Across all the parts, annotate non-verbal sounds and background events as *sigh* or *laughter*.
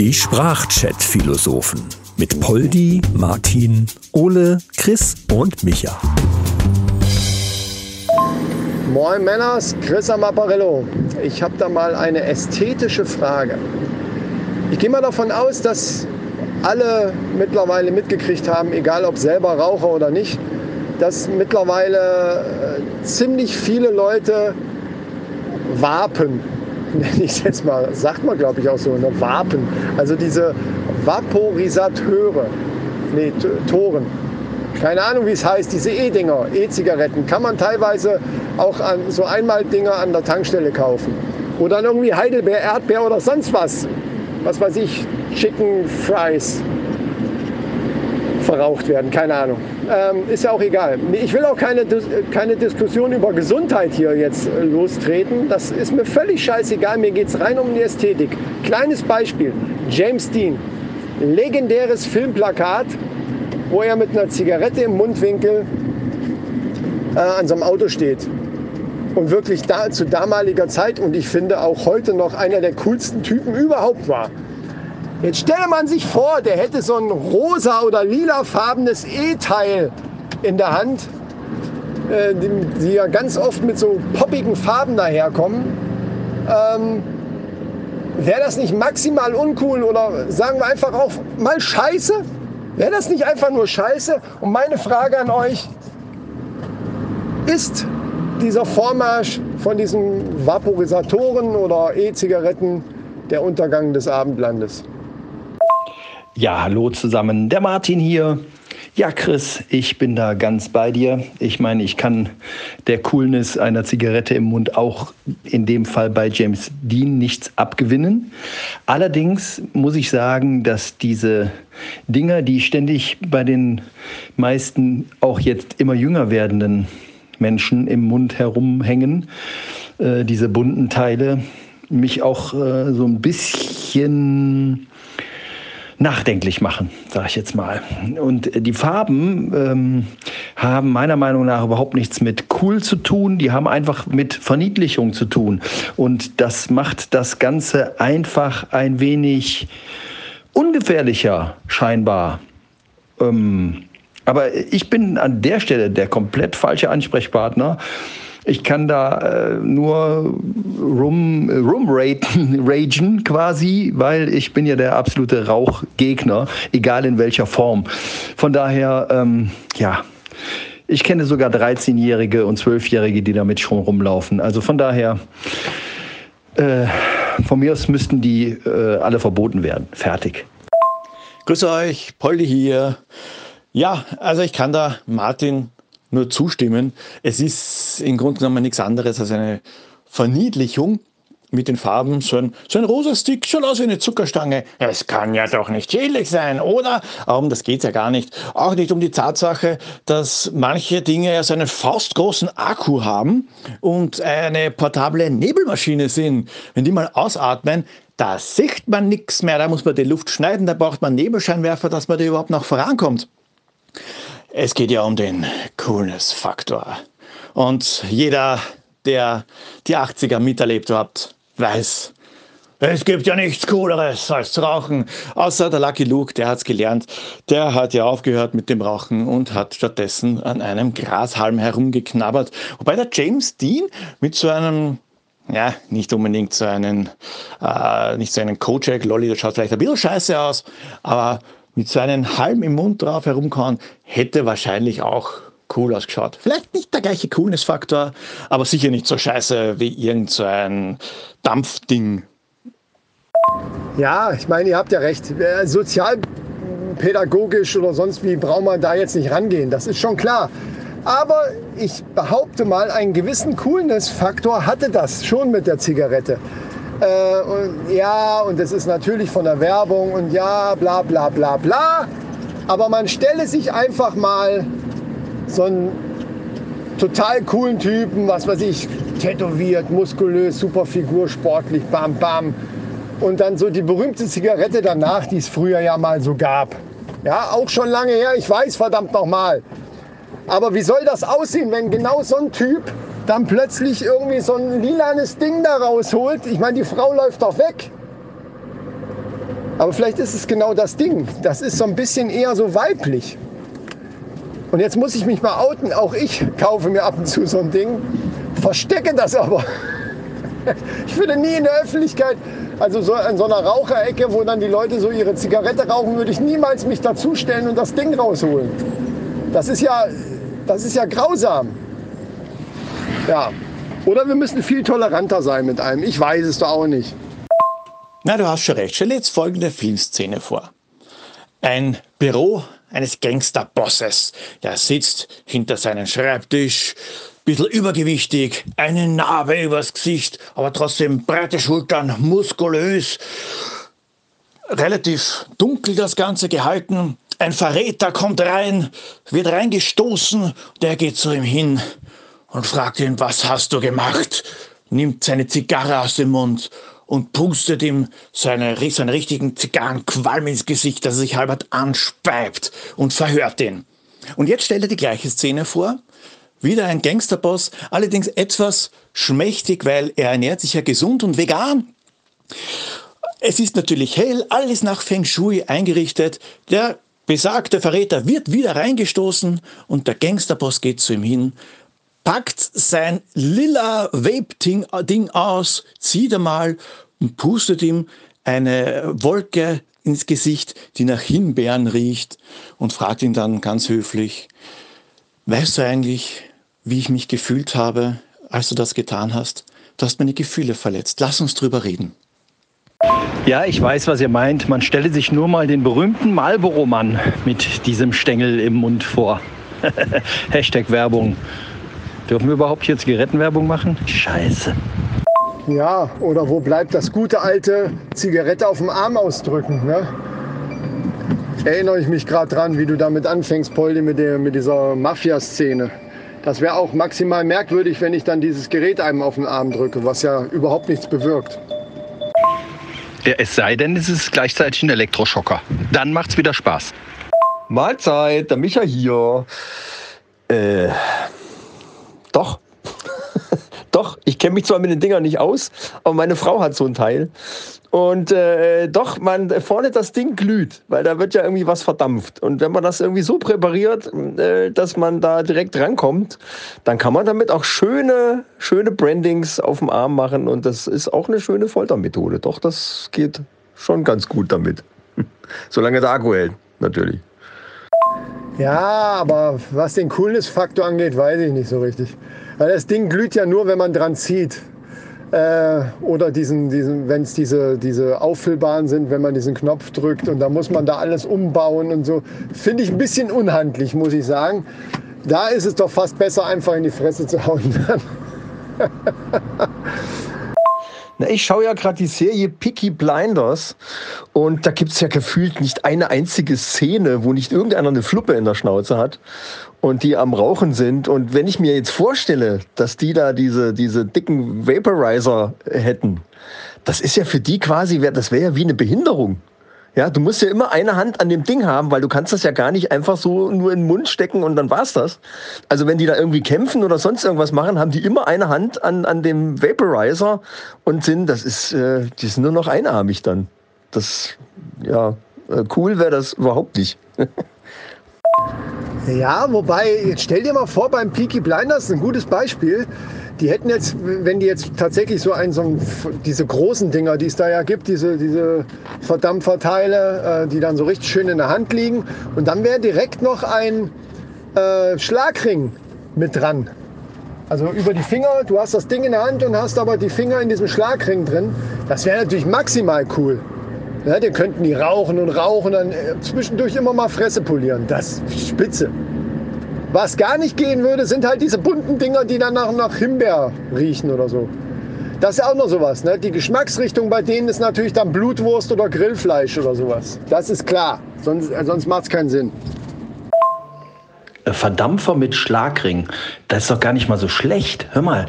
Die Sprachchat-Philosophen mit Poldi, Martin, Ole, Chris und Micha. Moin Männers, Chris am Apparillo. Ich habe da mal eine ästhetische Frage. Ich gehe mal davon aus, dass alle mittlerweile mitgekriegt haben, egal ob selber Raucher oder nicht, dass mittlerweile äh, ziemlich viele Leute Vapen, nenne *laughs* ich es jetzt mal, sagt man glaube ich auch so, ne? Vapen, also diese Vaporisateure, nee, Toren, keine Ahnung wie es heißt, diese E-Dinger, E-Zigaretten, kann man teilweise auch an so Einmaldinger an der Tankstelle kaufen. Oder dann irgendwie Heidelbeer, Erdbeer oder sonst was. Was weiß ich, Chicken Fries verraucht werden, keine Ahnung. Ähm, ist ja auch egal. Ich will auch keine, keine Diskussion über Gesundheit hier jetzt äh, lostreten. Das ist mir völlig scheißegal. Mir geht es rein um die Ästhetik. Kleines Beispiel. James Dean. Legendäres Filmplakat, wo er mit einer Zigarette im Mundwinkel äh, an seinem Auto steht. Und wirklich da, zu damaliger Zeit und ich finde auch heute noch einer der coolsten Typen überhaupt war. Jetzt stelle man sich vor, der hätte so ein rosa oder lilafarbenes E-Teil in der Hand, äh, die, ja ganz oft mit so poppigen Farben daherkommen. Ähm, Wäre das nicht maximal uncool oder sagen wir einfach auch mal scheiße? Wäre das nicht einfach nur scheiße? Und meine Frage an euch, ist dieser Vormarsch von diesen Vaporisatoren oder E-Zigaretten der Untergang des Abendlandes? Ja, hallo zusammen, der Martin hier. Ja, Chris, ich bin da ganz bei dir. Ich meine, ich kann der Coolness einer Zigarette im Mund auch in dem Fall bei James Dean nichts abgewinnen. Allerdings muss ich sagen, dass diese Dinger, die ständig bei den meisten auch jetzt immer jünger werdenden Menschen im Mund herumhängen, äh, diese bunten Teile, mich auch äh, so ein bisschen nachdenklich machen, sage ich jetzt mal. Und die Farben ähm, haben meiner Meinung nach überhaupt nichts mit cool zu tun, die haben einfach mit Verniedlichung zu tun. Und das macht das Ganze einfach ein wenig ungefährlicher scheinbar. Ähm, aber ich bin an der Stelle der komplett falsche Ansprechpartner. Ich kann da äh, nur rum, rum *laughs* ragen quasi, weil ich bin ja der absolute Rauchgegner, egal in welcher Form. Von daher, ähm, ja, ich kenne sogar 13-Jährige und 12-Jährige, die damit schon rumlaufen. Also von daher, äh, von mir aus müssten die äh, alle verboten werden. Fertig. Grüß euch, Polly hier. Ja, also ich kann da Martin nur zustimmen. Es ist im Grunde genommen nichts anderes als eine Verniedlichung mit den Farben. So ein, so ein rosa Stick schaut aus wie eine Zuckerstange. Es kann ja doch nicht schädlich sein, oder? Um das geht es ja gar nicht. Auch nicht um die Tatsache, dass manche Dinge ja so einen faustgroßen Akku haben und eine portable Nebelmaschine sind. Wenn die mal ausatmen, da sieht man nichts mehr. Da muss man die Luft schneiden, da braucht man Nebelscheinwerfer, dass man da überhaupt noch vorankommt. Es geht ja um den Coolness-Faktor. Und jeder, der die 80er miterlebt hat, weiß, es gibt ja nichts Cooleres als zu rauchen. Außer der Lucky Luke, der hat es gelernt. Der hat ja aufgehört mit dem Rauchen und hat stattdessen an einem Grashalm herumgeknabbert. Wobei der James Dean mit so einem ja, nicht unbedingt so einen, äh, nicht so einen Kojak-Lolly, das schaut vielleicht ein bisschen scheiße aus, aber mit so einem Halm im Mund drauf herumkauen, hätte wahrscheinlich auch cool ausgeschaut. Vielleicht nicht der gleiche Coolness-Faktor, aber sicher nicht so scheiße wie irgend so ein Dampfding. Ja, ich meine, ihr habt ja recht. Äh, sozialpädagogisch oder sonst wie braucht man da jetzt nicht rangehen. Das ist schon klar. Aber ich behaupte mal, einen gewissen Coolness-Faktor hatte das schon mit der Zigarette. Äh, und ja, und das ist natürlich von der Werbung und ja, bla bla bla bla. Aber man stelle sich einfach mal so einen total coolen Typen, was weiß ich, tätowiert, muskulös, super Figur, sportlich, bam bam. Und dann so die berühmte Zigarette danach, die es früher ja mal so gab. Ja, auch schon lange her, ich weiß, verdammt nochmal. Aber wie soll das aussehen, wenn genau so ein Typ dann plötzlich irgendwie so ein lilanes Ding da rausholt. Ich meine, die Frau läuft doch weg. Aber vielleicht ist es genau das Ding. Das ist so ein bisschen eher so weiblich. Und jetzt muss ich mich mal outen. Auch ich kaufe mir ab und zu so ein Ding, verstecke das aber. *laughs* Ich würde nie in der Öffentlichkeit, also so in so einer Raucherecke, wo dann die Leute so ihre Zigarette rauchen, würde ich niemals mich dazustellen und das Ding rausholen. Das ist ja, das ist ja grausam. Ja. Oder wir müssen viel toleranter sein mit einem. Ich weiß es doch auch nicht. Na, du hast schon recht. Stell dir jetzt folgende Filmszene vor. Ein Büro eines Gangsterbosses. Der sitzt hinter seinem Schreibtisch, bisschen übergewichtig, eine Narbe übers Gesicht, aber trotzdem breite Schultern, muskulös, relativ dunkel das Ganze gehalten. Ein Verräter kommt rein, wird reingestoßen, der geht zu ihm hin und fragt ihn, was hast du gemacht? Nimmt seine Zigarre aus dem Mund und pustet ihm seine, seinen richtigen Zigarrenqualm ins Gesicht, dass er sich halbert anspeibt und verhört ihn. Und jetzt stellt er die gleiche Szene vor. Wieder ein Gangsterboss, allerdings etwas schmächtig, weil er ernährt sich ja gesund und vegan. Es ist natürlich hell, alles nach Feng Shui eingerichtet. Der besagte Verräter wird wieder reingestoßen und der Gangsterboss geht zu ihm hin packt sein lila Vape-Ding aus, zieht einmal und pustet ihm eine Wolke ins Gesicht, die nach Himbeeren riecht und fragt ihn dann ganz höflich, weißt du eigentlich, wie ich mich gefühlt habe, als du das getan hast? Du hast meine Gefühle verletzt. Lass uns drüber reden. Ja, ich weiß, was ihr meint. Man stelle sich nur mal den berühmten Marlboro-Mann mit diesem Stängel im Mund vor. *laughs* Hashtag Werbung. Dürfen wir überhaupt hier Zigarettenwerbung machen? Scheiße. Ja, oder wo bleibt das gute alte Zigarette auf dem Arm ausdrücken? Ne? Erinnere ich mich gerade dran, wie du damit anfängst, Poldi, mit, der, mit dieser Mafia-Szene. Das wäre auch maximal merkwürdig, wenn ich dann dieses Gerät einem auf den Arm drücke, was ja überhaupt nichts bewirkt. Ja, es sei denn, es ist gleichzeitig ein Elektroschocker. Dann macht's wieder Spaß. Mahlzeit, der Micha hier. Äh, doch. *laughs* doch, ich kenne mich zwar mit den Dingern nicht aus, aber meine Frau hat so ein Teil. Und äh, doch, man vorne das Ding glüht, weil da wird ja irgendwie was verdampft. Und wenn man das irgendwie so präpariert, äh, dass man da direkt rankommt, dann kann man damit auch schöne, schöne Brandings auf dem Arm machen. Und das ist auch eine schöne Foltermethode. Doch, das geht schon ganz gut damit. *laughs* Solange der Akku hält, natürlich. Ja, aber was den Coolness-Faktor angeht, weiß ich nicht so richtig. Weil das Ding glüht ja nur, wenn man dran zieht. Äh, oder diesen, diesen, wenn es diese, diese Auffüllbaren sind, wenn man diesen Knopf drückt und da muss man da alles umbauen und so. Finde ich ein bisschen unhandlich, muss ich sagen. Da ist es doch fast besser, einfach in die Fresse zu hauen. *laughs* Na, ich schaue ja gerade die Serie Picky Blinders und da gibt es ja gefühlt nicht eine einzige Szene, wo nicht irgendeiner eine Fluppe in der Schnauze hat und die am Rauchen sind. Und wenn ich mir jetzt vorstelle, dass die da diese, diese dicken Vaporizer hätten, das ist ja für die quasi, das wäre ja wie eine Behinderung. Ja, du musst ja immer eine Hand an dem Ding haben, weil du kannst das ja gar nicht einfach so nur in den Mund stecken und dann war's das. Also wenn die da irgendwie kämpfen oder sonst irgendwas machen, haben die immer eine Hand an, an dem Vaporizer und sind, das ist, äh, die sind nur noch einarmig dann. Das, ja, äh, cool wäre das überhaupt nicht. *laughs* ja, wobei, jetzt stell dir mal vor, beim Peaky Blinders, ein gutes Beispiel, die hätten jetzt, wenn die jetzt tatsächlich so ein, so ein, diese großen Dinger, die es da ja gibt, diese, diese Verdampferteile, äh, die dann so richtig schön in der Hand liegen. Und dann wäre direkt noch ein äh, Schlagring mit dran. Also über die Finger, du hast das Ding in der Hand und hast aber die Finger in diesem Schlagring drin. Das wäre natürlich maximal cool. Ja, den könnten die rauchen und rauchen, dann äh, zwischendurch immer mal Fresse polieren. Das ist spitze. Was gar nicht gehen würde, sind halt diese bunten Dinger, die dann nach, nach Himbeer riechen oder so. Das ist auch noch sowas. Ne? Die Geschmacksrichtung bei denen ist natürlich dann Blutwurst oder Grillfleisch oder sowas. Das ist klar. Sonst, äh, sonst macht es keinen Sinn. Verdampfer mit Schlagring, das ist doch gar nicht mal so schlecht. Hör mal,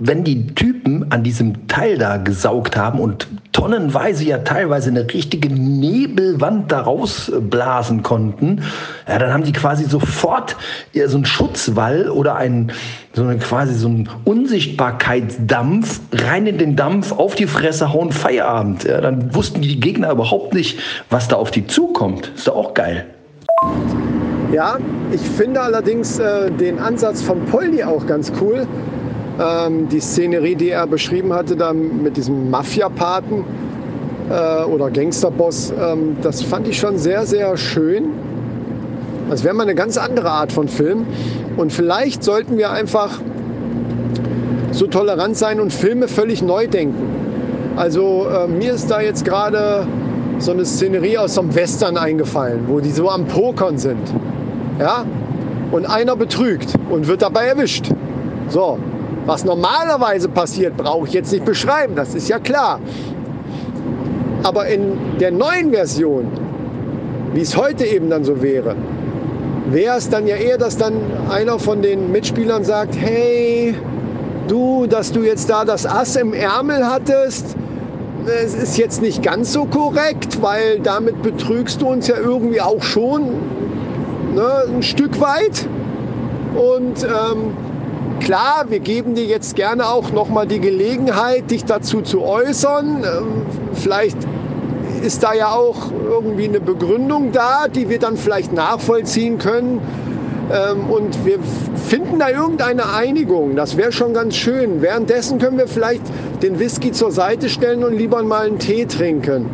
wenn die Typen an diesem Teil da gesaugt haben und tonnenweise ja teilweise eine richtige Nebelwand da rausblasen konnten, ja, dann haben die quasi sofort ja, so einen Schutzwall oder einen, so eine, quasi so einen Unsichtbarkeitsdampf rein in den Dampf, auf die Fresse hauen, Feierabend. Ja, dann wussten die Gegner überhaupt nicht, was da auf die zukommt. Ist doch auch geil. Ja, ich finde allerdings äh, den Ansatz von Poldi auch ganz cool. Ähm, die Szenerie, die er beschrieben hatte, da mit diesem Mafia-Paten äh, oder Gangsterboss, ähm, das fand ich schon sehr, sehr schön. Das wäre mal eine ganz andere Art von Film. Und vielleicht sollten wir einfach so tolerant sein und Filme völlig neu denken. Also äh, mir ist da jetzt gerade so eine Szenerie aus so einem Western eingefallen, wo die so am Pokern sind. Ja? Und einer betrügt und wird dabei erwischt. So, was normalerweise passiert, brauche ich jetzt nicht beschreiben, das ist ja klar. Aber in der neuen Version, wie es heute eben dann so wäre, wäre es dann ja eher, dass dann einer von den Mitspielern sagt, hey, du, dass du jetzt da das Ass im Ärmel hattest, es ist jetzt nicht ganz so korrekt, weil damit betrügst du uns ja irgendwie auch schon ne, ein Stück weit. Und ähm, klar, wir geben dir jetzt gerne auch nochmal die Gelegenheit, dich dazu zu äußern. Ähm, vielleicht ist da ja auch irgendwie eine Begründung da, die wir dann vielleicht nachvollziehen können. Ähm, und wir finden da irgendeine Einigung. Das wäre schon ganz schön. Währenddessen können wir vielleicht den Whisky zur Seite stellen und lieber mal einen Tee trinken.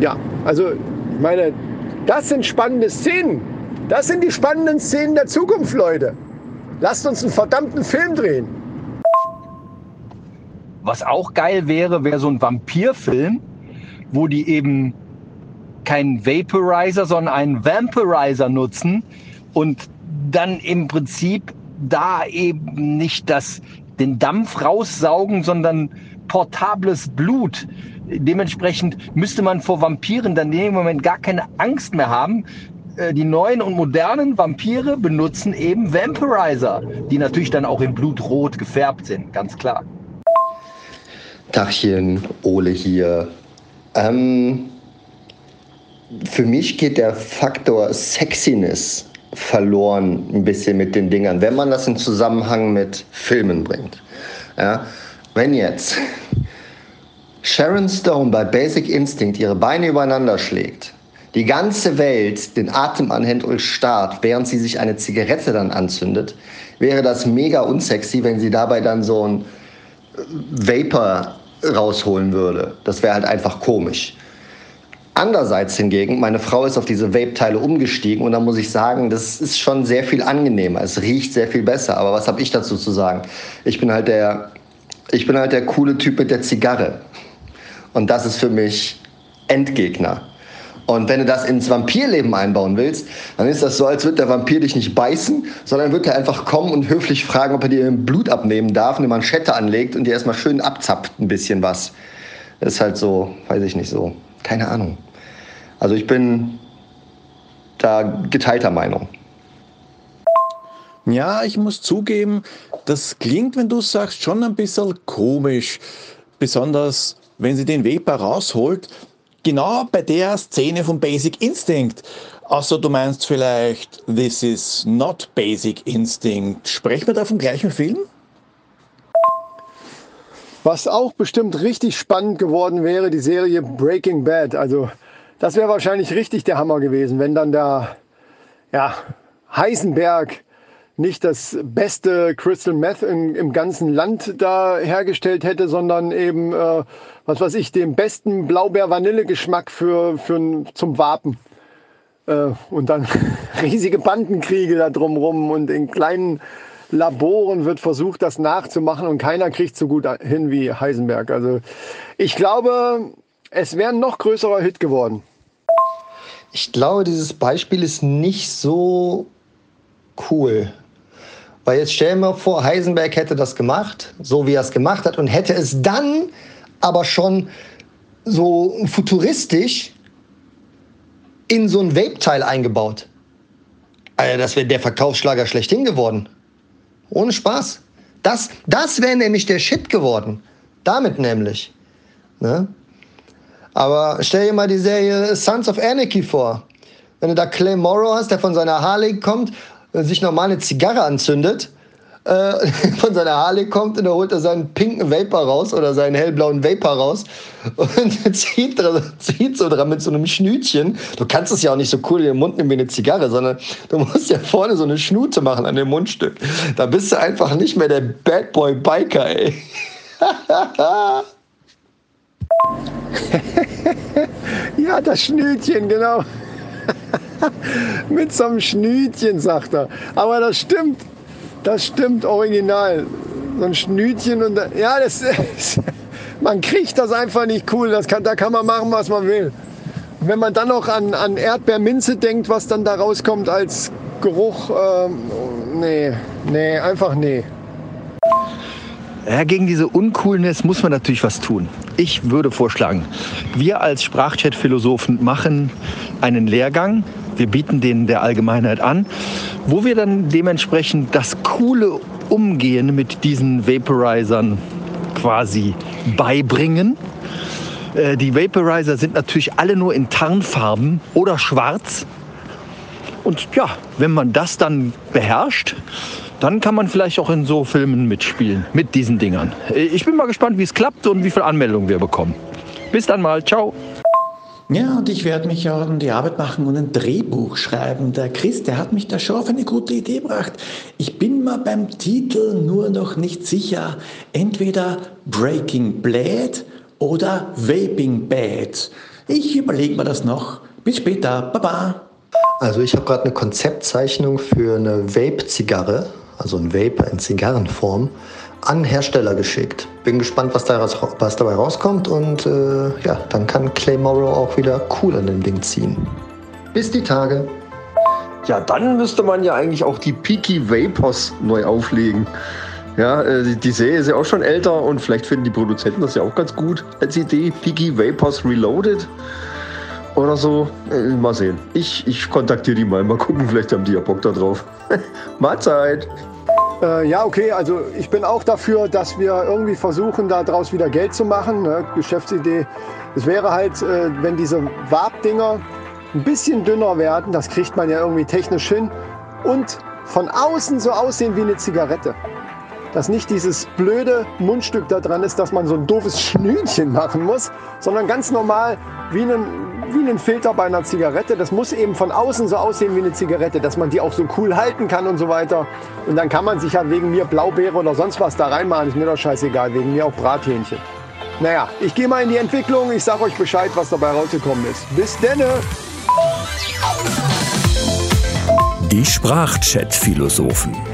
Ja, also ich meine, das sind spannende Szenen. Das sind die spannenden Szenen der Zukunft, Leute. Lasst uns einen verdammten Film drehen. Was auch geil wäre, wäre so ein Vampirfilm, wo die eben keinen Vaporizer, sondern einen Vampirizer nutzen und dann im Prinzip da eben nicht das, den Dampf raussaugen, sondern portables Blut. Dementsprechend müsste man vor Vampiren dann in dem Moment gar keine Angst mehr haben, die neuen und modernen Vampire benutzen eben Vampirizer, die natürlich dann auch in Blutrot gefärbt sind, ganz klar. Tachchen, Ole hier. Ähm, für mich geht der Faktor Sexiness verloren ein bisschen mit den Dingern, wenn man das in Zusammenhang mit Filmen bringt. Ja? Wenn jetzt Sharon Stone bei Basic Instinct ihre Beine übereinander schlägt die ganze Welt den Atem anhält und starrt, während sie sich eine Zigarette dann anzündet, wäre das mega unsexy, wenn sie dabei dann so ein Vapor rausholen würde. Das wäre halt einfach komisch. Andererseits hingegen, meine Frau ist auf diese Vape-Teile umgestiegen und da muss ich sagen, das ist schon sehr viel angenehmer. Es riecht sehr viel besser. Aber was habe ich dazu zu sagen? Ich bin halt der, ich bin halt der coole Typ mit der Zigarre. Und das ist für mich Endgegner. Und wenn du das ins Vampirleben einbauen willst, dann ist das so, als würde der Vampir dich nicht beißen, sondern wird er einfach kommen und höflich fragen, ob er dir Blut abnehmen darf, eine Manschette anlegt und dir erstmal schön abzapft ein bisschen was. Das ist halt so, weiß ich nicht so. Keine Ahnung. Also ich bin da geteilter Meinung. Ja, ich muss zugeben, das klingt, wenn du sagst, schon ein bisschen komisch. Besonders wenn sie den Vapor rausholt, genau bei der Szene von Basic Instinct. Außer du meinst vielleicht This is not Basic Instinct. Sprechen wir da vom gleichen Film? Was auch bestimmt richtig spannend geworden wäre, die Serie Breaking Bad. Also das wäre wahrscheinlich richtig der Hammer gewesen, wenn dann der ja, Heisenberg nicht das beste Crystal Meth im, im ganzen Land da hergestellt hätte, sondern eben, äh, was weiß ich, den besten Blaubeer-Vanille-Geschmack für, für, zum Wapen. Äh, und dann *laughs* riesige Bandenkriege da drumrum und in kleinen Laboren wird versucht, das nachzumachen und keiner kriegt so gut hin wie Heisenberg. Also ich glaube, es wäre ein noch größerer Hit geworden. Ich glaube, dieses Beispiel ist nicht so cool. Weil jetzt stellen wir vor, Heisenberg hätte das gemacht, so wie er es gemacht hat, und hätte es dann aber schon so futuristisch in so ein Vape-Teil eingebaut. Also das wäre der Verkaufsschlager schlechthin geworden. Ohne Spaß. Das, das wäre nämlich der Shit geworden. Damit nämlich. Ne? Aber stell dir mal die Serie Sons of Anarchy vor. Wenn du da Clay Morrow hast, der von seiner Harley kommt, sich normal eine Zigarre anzündet, äh, *laughs* von seiner Harley kommt und dann holt er seinen pinken Vapor raus oder seinen hellblauen Vapor raus und *laughs* zieht, zieht so dran mit so einem Schnütchen. Du kannst es ja auch nicht so cool in den Mund nehmen wie eine Zigarre, sondern du musst ja vorne so eine Schnute machen an dem Mundstück. Da bist du einfach nicht mehr der Bad Boy Biker, ey. *laughs* ja, das Schnütchen, genau. *laughs* Mit so einem Schnütchen, sagt er. Aber das stimmt. Das stimmt original. So ein Schnütchen und ja, das, das, *laughs* man kriegt das einfach nicht cool. Das kann, da kann man machen, was man will. Wenn man dann noch an, an Erdbeerminze denkt, was dann da rauskommt als Geruch, ähm, nee, nee, einfach nee. Ja, gegen diese Uncoolness muss man natürlich was tun. Ich würde vorschlagen, wir als Sprachchat-Philosophen machen einen Lehrgang. Wir bieten den der Allgemeinheit an, wo wir dann dementsprechend das coole Umgehen mit diesen Vaporizern quasi beibringen. Äh, die Vaporizer sind natürlich alle nur in Tarnfarben oder schwarz. Und ja, wenn man das dann beherrscht, dann kann man vielleicht auch in so Filmen mitspielen mit diesen Dingern. Ich bin mal gespannt, wie es klappt und wie viele Anmeldungen wir bekommen. Bis dann mal, ciao. Ja, und ich werde mich auch an die Arbeit machen und ein Drehbuch schreiben. Der Chris, der hat mich da schon auf eine gute Idee gebracht. Ich bin mir beim Titel nur noch nicht sicher. Entweder Breaking Blade oder Vaping Bad. Ich überlege mir das noch. Bis später. Baba. Also ich habe gerade eine Konzeptzeichnung für eine Vape-Zigarre also ein Vape in Zigarrenform, an Hersteller geschickt. Bin gespannt, was, daraus, was dabei rauskommt und äh, ja, dann kann Clay Morrow auch wieder cool an dem Ding ziehen. Bis die Tage. Ja, dann müsste man ja eigentlich auch die Peaky Vapors neu auflegen. Ja, äh, die Serie ist ja auch schon älter und vielleicht finden die Produzenten das ja auch ganz gut als Idee. Peaky Vapors Reloaded oder so. Äh, mal sehen. Ich, ich kontaktiere die mal. Mal gucken, vielleicht haben die ja Bock da drauf. *laughs* Mahlzeit. Äh, ja, okay, also ich bin auch dafür, dass wir irgendwie versuchen, daraus wieder Geld zu machen. Ne? Geschäftsidee. Es wäre halt, äh, wenn diese Warp-Dinger ein bisschen dünner werden, das kriegt man ja irgendwie technisch hin, und von außen so aussehen wie eine Zigarette. Dass nicht dieses blöde Mundstück da dran ist, dass man so ein doofes Schnütchen machen muss, sondern ganz normal wie ein wie ein Filter bei einer Zigarette. Das muss eben von außen so aussehen wie eine Zigarette, dass man die auch so cool halten kann und so weiter. Und dann kann man sich ja wegen mir Blaubeere oder sonst was da reinmachen. Ist mir doch scheißegal. Wegen mir auch Brathähnchen. Naja, ich gehe mal in die Entwicklung. Ich sage euch Bescheid, was dabei rausgekommen ist. Bis denne! Die Sprachchat-Philosophen